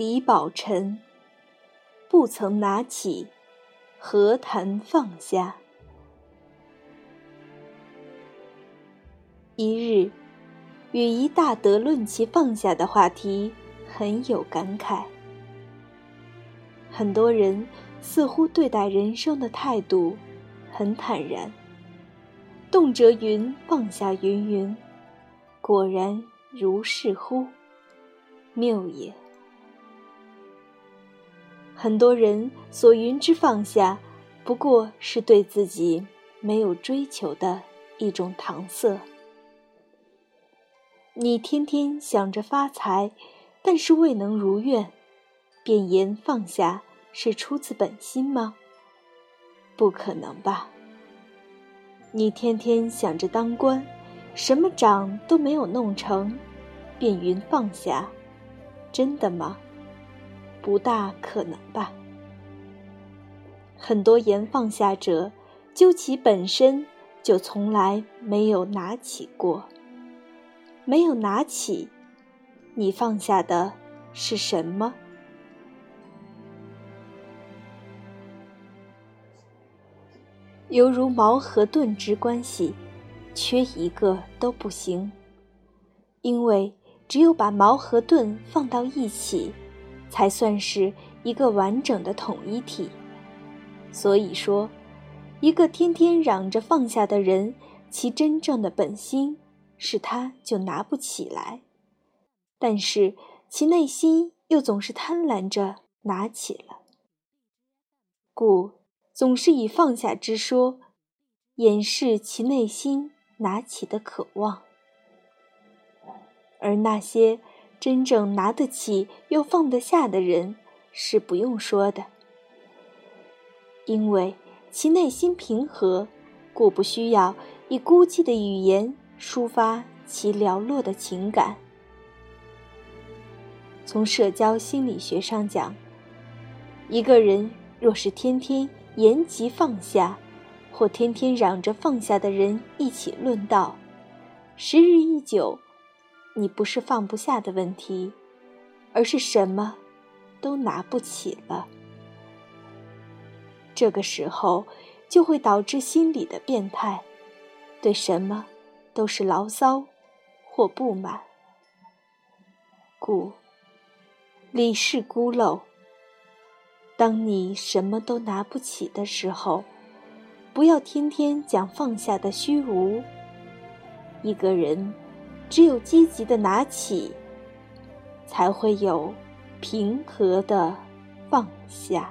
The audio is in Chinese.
李宝臣，不曾拿起，何谈放下？一日，与一大德论其放下的话题，很有感慨。很多人似乎对待人生的态度很坦然，动辄云放下云云，果然如是乎？谬也。很多人所云之放下，不过是对自己没有追求的一种搪塞。你天天想着发财，但是未能如愿，便言放下是出自本心吗？不可能吧。你天天想着当官，什么长都没有弄成，便云放下，真的吗？不大可能吧。很多言放下者，究其本身就从来没有拿起过。没有拿起，你放下的是什么？犹如矛和盾之关系，缺一个都不行。因为只有把矛和盾放到一起。才算是一个完整的统一体。所以说，一个天天嚷着放下的人，其真正的本心是他就拿不起来，但是其内心又总是贪婪着拿起了，故总是以放下之说掩饰其内心拿起的渴望，而那些。真正拿得起又放得下的人，是不用说的，因为其内心平和，故不需要以孤寂的语言抒发其寥落的情感。从社交心理学上讲，一个人若是天天言及放下，或天天嚷着放下的人一起论道，时日一久。你不是放不下的问题，而是什么都拿不起了。这个时候就会导致心理的变态，对什么都是牢骚或不满。故理事孤陋。当你什么都拿不起的时候，不要天天讲放下的虚无。一个人。只有积极的拿起，才会有平和的放下。